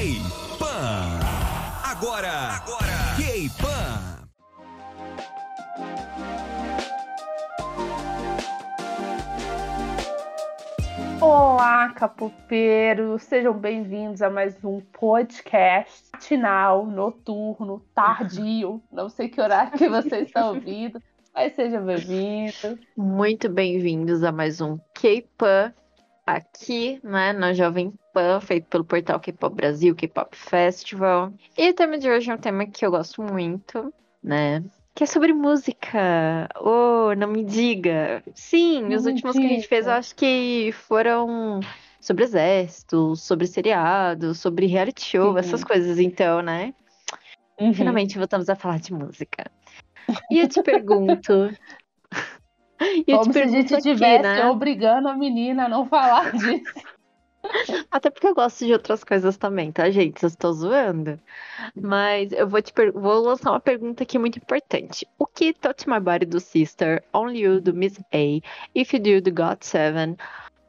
K-Pan. Agora, agora, K-Pan. Olá, capopeiros! Sejam bem-vindos a mais um podcast matinal, noturno, tardio. Não sei que horário que vocês estão ouvindo, mas sejam bem-vindos. Muito bem-vindos a mais um K-Pan aqui, né, na Jovem Pan, feito pelo portal K-Pop Brasil, K-Pop Festival. E o tema de hoje é um tema que eu gosto muito, né? Que é sobre música. Oh, não me diga. Sim, Não os últimos que a gente fez, eu diga. acho que foram sobre exército, sobre seriado, sobre reality show, Sim. essas coisas, então, né? Uhum. Finalmente voltamos a falar de música. E eu te pergunto. eu Como te se a gente estivesse né? obrigando a menina a não falar disso. Até porque eu gosto de outras coisas também, tá, gente? Eu estou zoando. Mas eu vou te vou lançar uma pergunta aqui muito importante. O que Touch My Body do Sister, Only You do Miss A, If You Do do God Seven,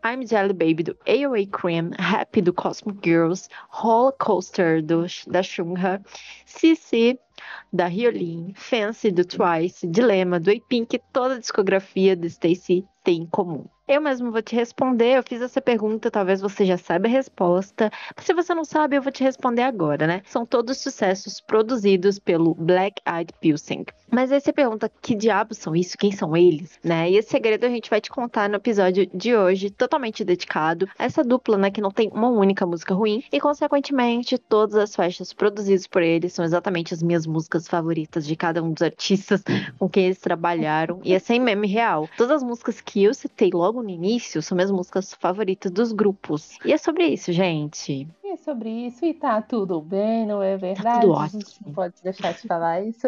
I'm Jelly Baby do AOA Cream, Happy do Cosmic Girls, Roller Coaster do, da Shunha, CC da Hyolyn, Fancy do Twice, Dilema do A-Pink, toda a discografia do Stacey tem em comum. Eu mesmo vou te responder, eu fiz essa pergunta, talvez você já saiba a resposta, se você não sabe, eu vou te responder agora, né? São todos sucessos produzidos pelo Black Eyed Pilsen. Mas aí você pergunta, que diabos são isso? Quem são eles? Né? E esse segredo a gente vai te contar no episódio de hoje, totalmente dedicado a essa dupla, né, que não tem uma única música ruim, e consequentemente todas as faixas produzidas por eles são exatamente as minhas músicas favoritas de cada um dos artistas com quem eles trabalharam, e é sem meme real. Todas as músicas que eu citei logo no início são minhas músicas favoritas dos grupos. E é sobre isso, gente. E é sobre isso, e tá tudo bem, não é verdade? tudo A gente ótimo. não pode deixar de falar isso.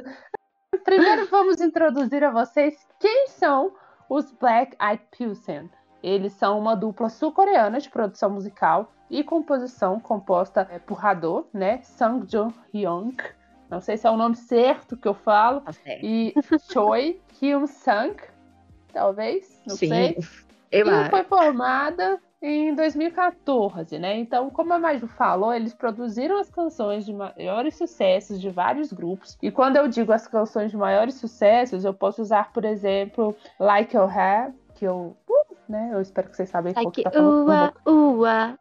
Primeiro vamos introduzir a vocês quem são os Black Eyed Pilsen. Eles são uma dupla sul-coreana de produção musical e composição composta eh, por Hado, né? Sang Jo Hyung. Não sei se é o nome certo que eu falo. Tá certo. E Choi Kyung Sang, talvez, não Sim, sei. eu E acho. foi formada em 2014, né? Então, como a Maju falou, eles produziram as canções de maiores sucessos de vários grupos. E quando eu digo as canções de maiores sucessos, eu posso usar, por exemplo, Like You Have, que eu. Uh, né? Eu espero que vocês sabem Like, que tá falando. ua, ua.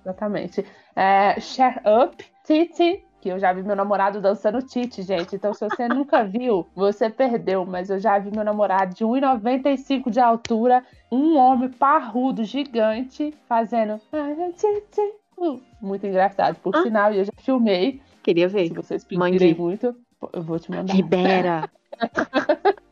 Exatamente. É, Share Up, Titi, que eu já vi meu namorado dançando Titi, gente. Então, se você nunca viu, você perdeu. Mas eu já vi meu namorado de 1,95 de altura, um homem parrudo, gigante, fazendo. Muito engraçado, por Ah. sinal, e eu já filmei. Queria Se ver. vocês Mande. pedirem muito, eu vou te mandar. Libera.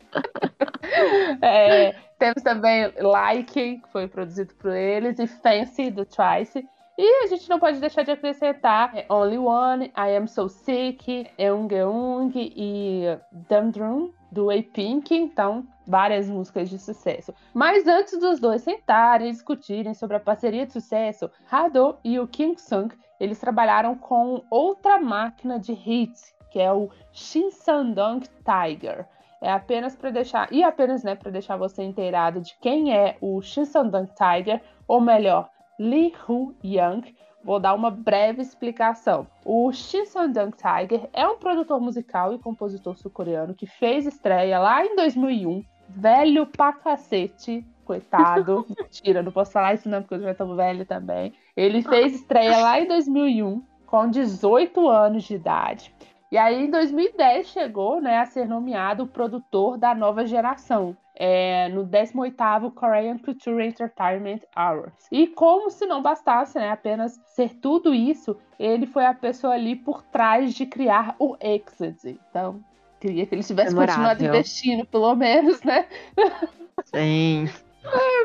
É, temos também Like, que foi produzido por eles, e Fancy, do Twice. E a gente não pode deixar de acrescentar é, Only One, I Am So Sick, Eung Eung e Dum do A-Pink. Então, várias músicas de sucesso. Mas antes dos dois sentarem e discutirem sobre a parceria de sucesso, Hado e o Kim Sung, eles trabalharam com outra máquina de hits, que é o Shinsadong Tiger. É apenas para deixar, e apenas né, para deixar você inteirado de quem é o Shinsadong Tiger, ou melhor, Lee Hoo Young. Vou dar uma breve explicação. O Shinsadong Tiger é um produtor musical e compositor sul-coreano que fez estreia lá em 2001. Velho pra cacete, coitado. Mentira, não posso falar isso não, porque eu já tô velho também. Ele fez estreia lá em 2001, com 18 anos de idade. E aí, em 2010, chegou né, a ser nomeado o produtor da nova geração, é, no 18º Korean Culture Entertainment Awards. E como se não bastasse né, apenas ser tudo isso, ele foi a pessoa ali por trás de criar o Exit. Então, queria que ele tivesse Memorável. continuado investindo, pelo menos, né? Sim.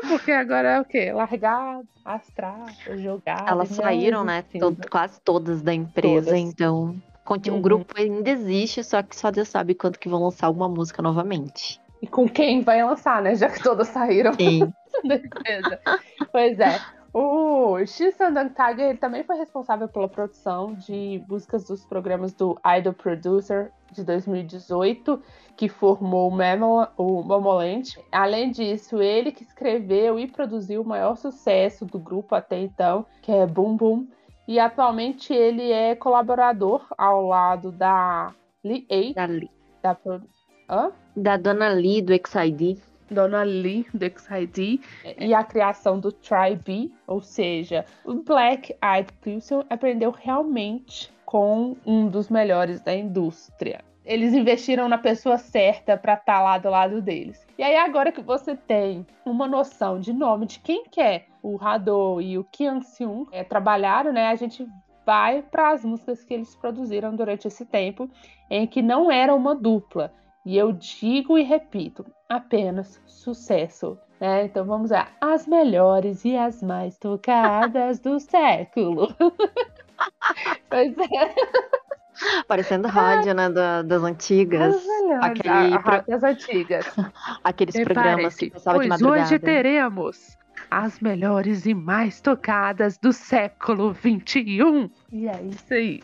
Porque agora é o quê? Largado, astral, jogado. Elas não saíram, né? existindo. to- quase todas da empresa, Todas. então. conti- Uhum. O grupo ainda existe, só que só Deus sabe quando que vão lançar alguma música novamente. E com quem vai lançar, né? Já que todas saíram da empresa. pois é. O Shin Sandang Tiger ele também foi responsável pela produção de músicas dos programas do Idol Producer de 2018, que formou o, Memo, o Momoland. Além disso, ele que escreveu e produziu o maior sucesso do grupo até então, que é Boom Boom. E atualmente ele é colaborador ao lado da Lee A. Da, Lee. Da, Hã? da Dona Lee do XID. Dona Lee do XID e a criação do Try-B, ou seja, o Black Eyed Pilsen aprendeu realmente com um dos melhores da indústria. Eles investiram na pessoa certa para estar tá lá do lado deles. E aí, agora que você tem uma noção de nome de quem que é o Rado e o Kyung Seung é, trabalharam, né? A gente vai para as músicas que eles produziram durante esse tempo, em que não era uma dupla. E eu digo e repito, apenas sucesso. Né? Então vamos lá. As melhores e as mais tocadas do século. pois é. Parecendo rádio, né? Da, das antigas. Aquele a, a das antigas. Aqueles programas que passavam pois de madrugada. hoje teremos as melhores e mais tocadas do século XXI. E é isso aí.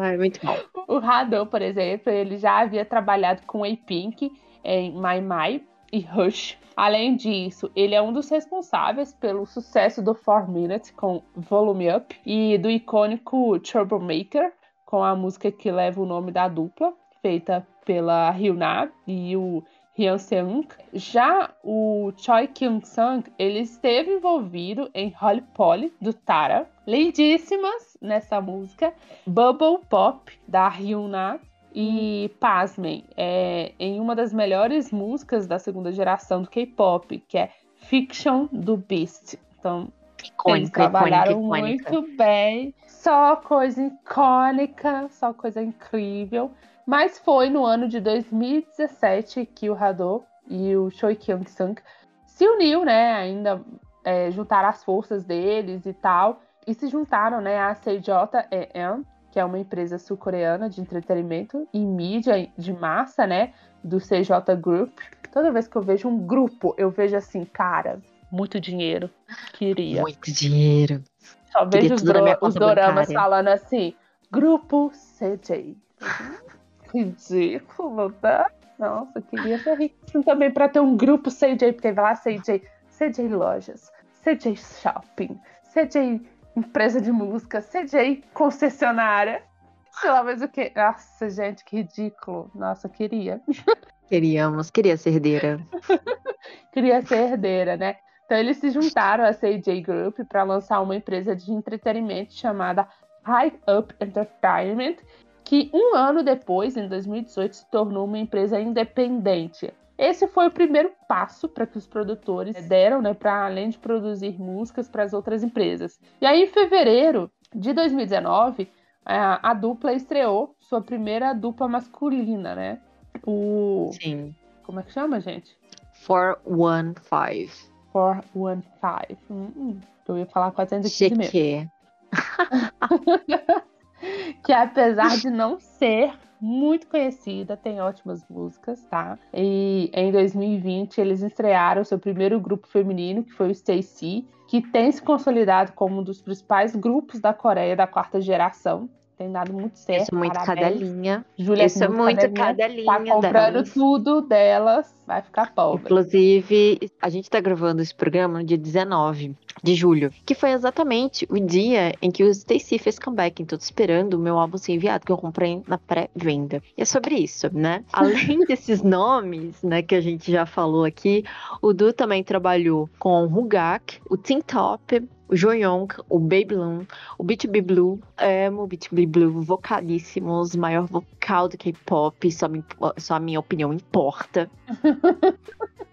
Ai, muito bom. O Radon, por exemplo, ele já havia trabalhado com A-Pink em My My e Rush. Além disso, ele é um dos responsáveis pelo sucesso do 4 Minutes com Volume Up e do icônico Troublemaker com a música que leva o nome da dupla, feita pela Hyuna e o Hyun Seung. Já o Choi Kyung-sung, ele esteve envolvido em Holly Polly, do Tara. Lindíssimas nessa música. Bubble Pop, da Hyuna. E, pasmem, é, em uma das melhores músicas da segunda geração do K-pop, que é Fiction do Beast. Então, icônica, eles trabalharam icônica, muito bem. Só coisa icônica, só coisa incrível. Mas foi no ano de 2017 que o Hado e o Choi Kyung-sung se uniu, né? Ainda é, juntaram as forças deles e tal. E se juntaram, né, à CJEM, que é uma empresa sul-coreana de entretenimento e mídia de massa, né? Do CJ Group. Toda vez que eu vejo um grupo, eu vejo assim, cara, muito dinheiro. Queria. Muito dinheiro. Só vejo os, os doramas falando assim, grupo CJ ridículo, tá? Nossa, queria ser rico assim também para ter um grupo CJ, porque vai lá CJ, CJ Lojas, CJ Shopping, CJ Empresa de Música, CJ Concessionária. Sei lá, mas o que? Nossa, gente, que ridículo. Nossa, queria. Queríamos, queria ser herdeira. queria ser herdeira, né? Então eles se juntaram à CJ Group para lançar uma empresa de entretenimento chamada High Up Entertainment, que um ano depois, em 2018, se tornou uma empresa independente. Esse foi o primeiro passo para que os produtores deram, né, para além de produzir músicas para as outras empresas. E aí, em fevereiro de 2019, a, a dupla estreou sua primeira dupla masculina, né? O. Sim. Como é que chama, gente? 415. 415. Hum, hum. Eu ia falar 415 mesmo. que apesar de não ser muito conhecida, tem ótimas músicas, tá? E em 2020 eles estrearam seu primeiro grupo feminino, que foi o Stacy, que tem se consolidado como um dos principais grupos da Coreia da quarta geração. Tem dado muito certo. Isso é muito parabéns. cadelinha. Júlia Isso é muito cadelinha. Tá comprando delas. tudo delas, vai ficar pobre. Inclusive, a gente tá gravando esse programa no dia 19 de julho, que foi exatamente o dia em que o Stacy fez comeback. Então, tô esperando o meu álbum ser enviado, que eu comprei na pré-venda. E é sobre isso, né? Além desses nomes, né, que a gente já falou aqui, o Du também trabalhou com o Hugak, o Tim Top, o Joyong, o Babylon, o BTB Blue, amo o BTB Blue, vocalíssimos, maior vocal do K-pop, só, só a minha opinião importa.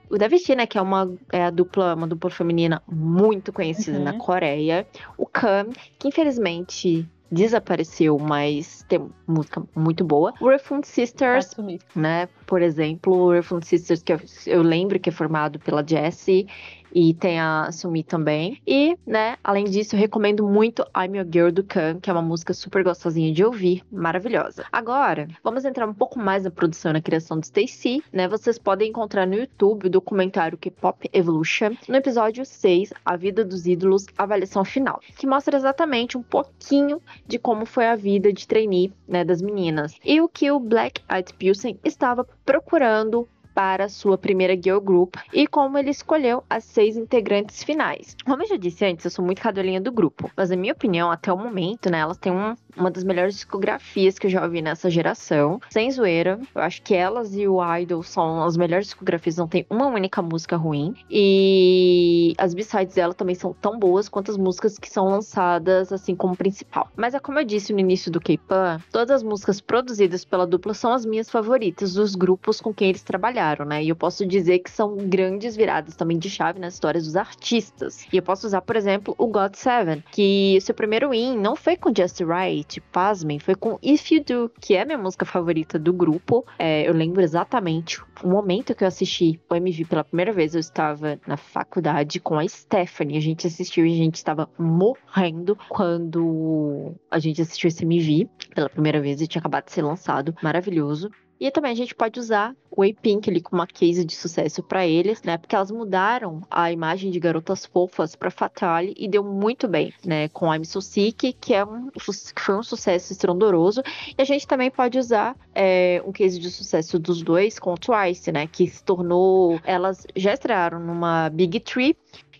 o Davichi, né, que é uma é a dupla, uma dupla feminina muito conhecida uhum. na Coreia. O Kam, que infelizmente desapareceu, mas tem música muito boa. O Refund Sisters, né? Por exemplo, o Refund Sisters, que eu, eu lembro que é formado pela Jessie e tem a Sumi também. E, né, além disso, eu recomendo muito I'm Your Girl do Khan, que é uma música super gostosinha de ouvir, maravilhosa. Agora, vamos entrar um pouco mais na produção e na criação do Stacy, né? Vocês podem encontrar no YouTube o documentário K-Pop Evolution, no episódio 6, A Vida dos Ídolos, avaliação final, que mostra exatamente um pouquinho de como foi a vida de trainee, né, das meninas. E o que o Black Eyed Pilsen estava procurando para sua primeira girl group e como ele escolheu as seis integrantes finais. Como eu já disse antes, eu sou muito cadelinha do grupo, mas na minha opinião, até o momento, né, elas têm um, uma das melhores discografias que eu já ouvi nessa geração. Sem zoeira, eu acho que elas e o Idol são as melhores discografias, não tem uma única música ruim. E as b-sides dela também são tão boas quanto as músicas que são lançadas assim como principal. Mas é como eu disse no início do K-Pan, todas as músicas produzidas pela dupla são as minhas favoritas dos grupos com quem eles trabalharam, né? E eu posso dizer que são grandes viradas também de chave nas histórias dos artistas. E eu posso usar, por exemplo, o God Seven, que seu primeiro win não foi com Just Right, pasmem, foi com If You Do, que é minha música favorita do grupo. É, eu lembro exatamente o momento que eu assisti o MV pela primeira vez. Eu estava na faculdade com a Stephanie. A gente assistiu e a gente estava morrendo quando a gente assistiu esse MV pela primeira vez e tinha acabado de ser lançado. Maravilhoso. E também a gente pode usar o A-Pink ali como uma case de sucesso para eles, né? Porque elas mudaram a imagem de garotas fofas para Fatale e deu muito bem, né? Com I'm So Sick, que, é um, que foi um sucesso estrondoroso. E a gente também pode usar é, um case de sucesso dos dois com Twice, né? Que se tornou. Elas já estrearam numa Big Tree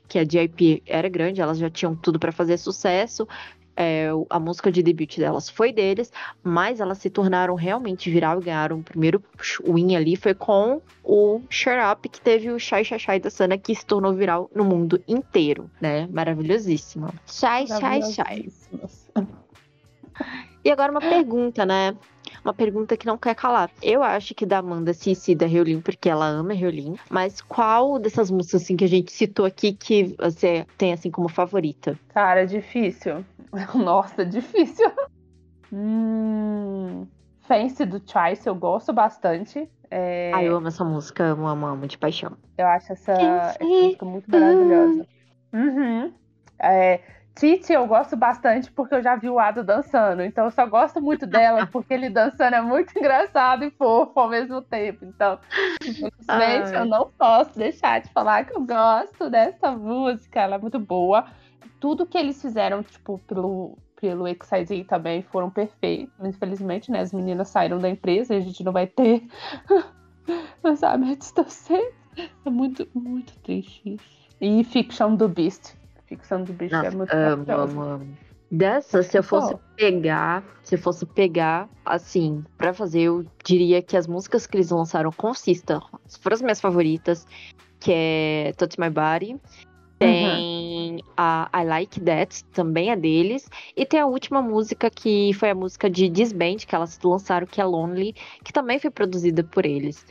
que a JP era grande, elas já tinham tudo para fazer sucesso, é, a música de debut delas foi deles, mas elas se tornaram realmente viral e ganharam o primeiro win ali foi com o Shut Up, que teve o Shai Shai Shai da Sana, que se tornou viral no mundo inteiro, né? Maravilhosíssima. Shai Shai Shai. E agora uma pergunta, né? Uma pergunta que não quer calar. Eu acho que da Amanda Cici da Riolin, porque ela ama Riolin, mas qual dessas músicas assim que a gente citou aqui que você tem assim como favorita? Cara, difícil. Nossa, difícil. Hum, Fancy do Trice eu gosto bastante. É... Ah, eu amo essa música, amo, amo, amo de paixão. Eu acho essa, essa música muito maravilhosa. Uhum. É, Titi eu gosto bastante porque eu já vi o Ado dançando. Então eu só gosto muito dela porque ele dançando é muito engraçado e fofo ao mesmo tempo. Então, infelizmente, eu não posso deixar de falar que eu gosto dessa música. Ela é muito boa tudo que eles fizeram, tipo, pelo, pelo XID também foram perfeitos. Infelizmente, né, as meninas saíram da empresa e a gente não vai ter lançamentos tão cedo. É muito, muito triste isso. E Fiction do Beast. Fiction do Beast é Nossa, é muito amo, amo, amo. Dessa, se eu fosse pegar, se eu fosse pegar, assim, para fazer, eu diria que as músicas que eles lançaram com Sister foram as minhas favoritas, que é Touch My Body, tem uhum. A I Like That, também é deles. E tem a última música, que foi a música de Disband, que elas lançaram, que é Lonely, que também foi produzida por eles.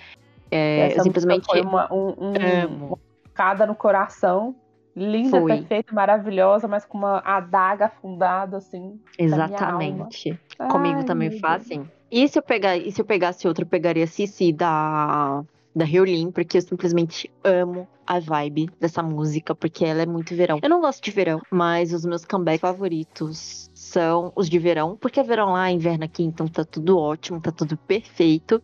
É, simplesmente. Foi uma, um, um, uma cada no coração. Linda, foi. perfeita, maravilhosa, mas com uma adaga afundada, assim. Exatamente. Comigo Ai, também foi assim. E se eu pegar, e se eu pegasse outra, eu pegaria Cici da da Riolin, porque eu simplesmente amo a vibe dessa música, porque ela é muito verão. Eu não gosto de verão, mas os meus comebacks favoritos são os de verão, porque é verão lá, inverno aqui, então tá tudo ótimo, tá tudo perfeito.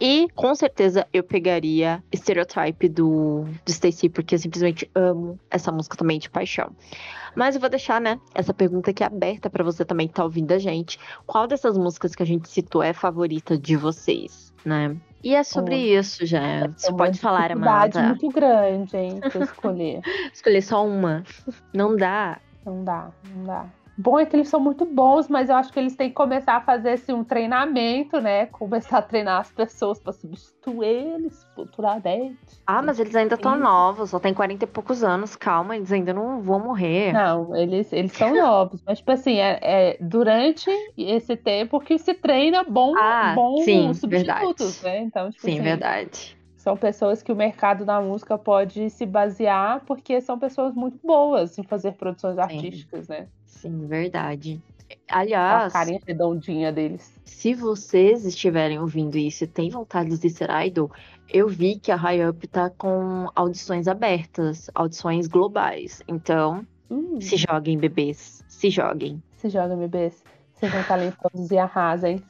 E com certeza eu pegaria Stereotype do, do Stacy, porque eu simplesmente amo essa música também de paixão. Mas eu vou deixar, né, essa pergunta aqui aberta para você também que tá ouvindo a gente. Qual dessas músicas que a gente citou é favorita de vocês, né? E é sobre oh, isso já. É Você pode falar, Amanda. muito grande, hein, pra escolher. escolher só uma. Não dá. Não dá, não dá bom é que eles são muito bons, mas eu acho que eles têm que começar a fazer assim, um treinamento, né? Começar a treinar as pessoas para substituir eles futuramente. Ah, mas eles ainda estão novos, só tem 40 e poucos anos, calma, eles ainda não vão morrer. Não, eles, eles são novos, mas tipo assim, é, é, durante esse tempo que se treina bom, ah, bom sim, substitutos, verdade. né? Então, tipo sim, assim, verdade são pessoas que o mercado da música pode se basear porque são pessoas muito boas em fazer produções Sim. artísticas, né? Sim, verdade. Aliás, a carinha redondinha deles. Se vocês estiverem ouvindo isso e têm vontade de ser idol, eu vi que a High Up tá com audições abertas, audições globais. Então, hum. se joguem, bebês. Se joguem. Se joguem, bebês. Sejam talentosos e arrasem.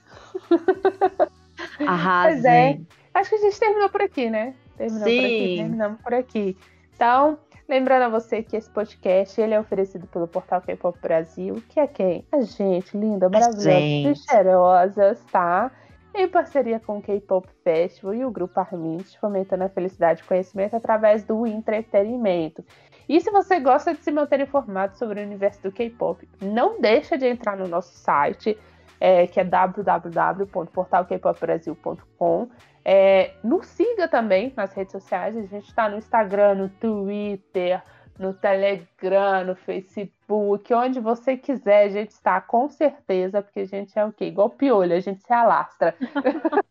Arrasem. Pois é. Acho que a gente terminou por aqui, né? Terminou Sim. por aqui, terminamos por aqui. Então, lembrando a você que esse podcast ele é oferecido pelo portal K-Pop Brasil, que é quem? A gente, linda, maravilhosa, cheirosas, tá? em parceria com o K-Pop Festival e o Grupo Armint, fomentando a felicidade e conhecimento através do entretenimento. E se você gosta de se manter informado sobre o universo do K-pop, não deixa de entrar no nosso site, é, que é www.portalkpopbrasil.com. É, nos siga também nas redes sociais, a gente está no Instagram, no Twitter, no Telegram, no Facebook, onde você quiser, a gente está com certeza, porque a gente é o quê? Igual piolho, a gente se alastra.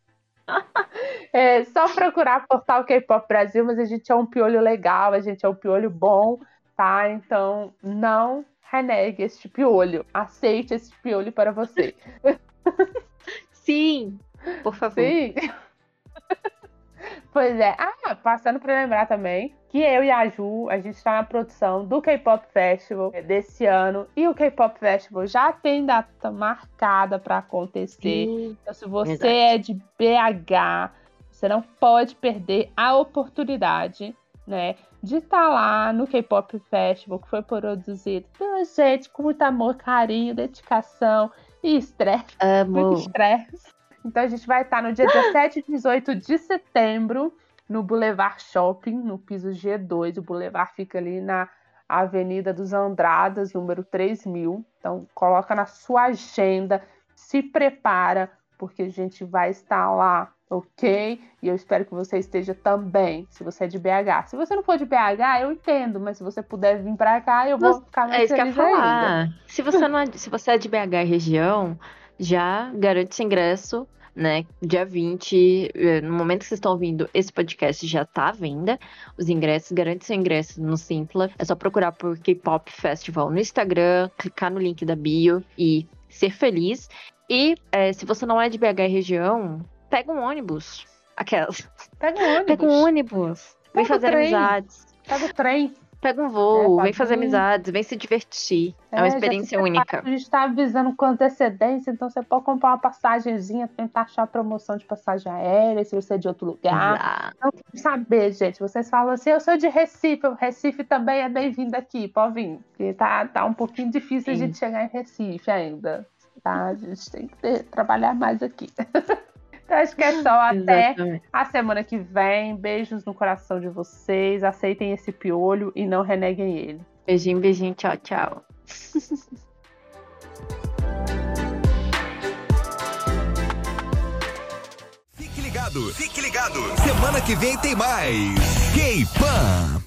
é só procurar portal K-Pop Brasil, mas a gente é um piolho legal, a gente é um piolho bom, tá? Então não renegue este piolho, aceite esse piolho para você. Sim, por favor. Sim. Pois é. Ah, passando para lembrar também que eu e a Ju, a gente está na produção do K-Pop Festival desse ano. E o K-Pop Festival já tem data marcada para acontecer. Sim, então, se você verdade. é de BH, você não pode perder a oportunidade, né? De estar lá no K-Pop Festival, que foi produzido pela gente com muito amor, carinho, dedicação e estresse. Muito estresse. Então a gente vai estar no dia 17 e 18 de setembro no Boulevard Shopping, no piso G2. O Boulevard fica ali na Avenida dos Andradas, número 3000. Então coloca na sua agenda, se prepara, porque a gente vai estar lá, ok? E eu espero que você esteja também, se você é de BH. Se você não for de BH, eu entendo, mas se você puder vir para cá, eu vou ficar mais é isso feliz que eu falar. Ainda. Se você não é, se você é de BH região, já garante seu ingresso né? Dia 20, eh, no momento que vocês estão ouvindo, esse podcast já tá à venda. Os ingressos, garante seu ingresso no Simpla. É só procurar por K-Pop Festival no Instagram, clicar no link da bio e ser feliz. E é, se você não é de BH região, pega um ônibus. Aquelas. Pega um ônibus. Pega um ônibus. Vem fazer trem. amizades. Pega o trem. Pega um voo, é, vem fazer amizades, vem se divertir. É, é uma experiência única. A gente está avisando com antecedência, então você pode comprar uma passagemzinha, tentar achar promoção de passagem aérea, se você é de outro lugar. Não saber, gente. Vocês falam assim, eu sou de Recife, o Recife também é bem-vindo aqui, pode vir. Porque tá, tá um pouquinho difícil Sim. a gente chegar em Recife ainda. Tá? A gente tem que ter, trabalhar mais aqui. Então, acho que é só até Exatamente. a semana que vem. Beijos no coração de vocês. Aceitem esse piolho e não reneguem ele. Beijinho, beijinho. Tchau, tchau. Fique ligado, fique ligado. Semana que vem tem mais. K-Pan.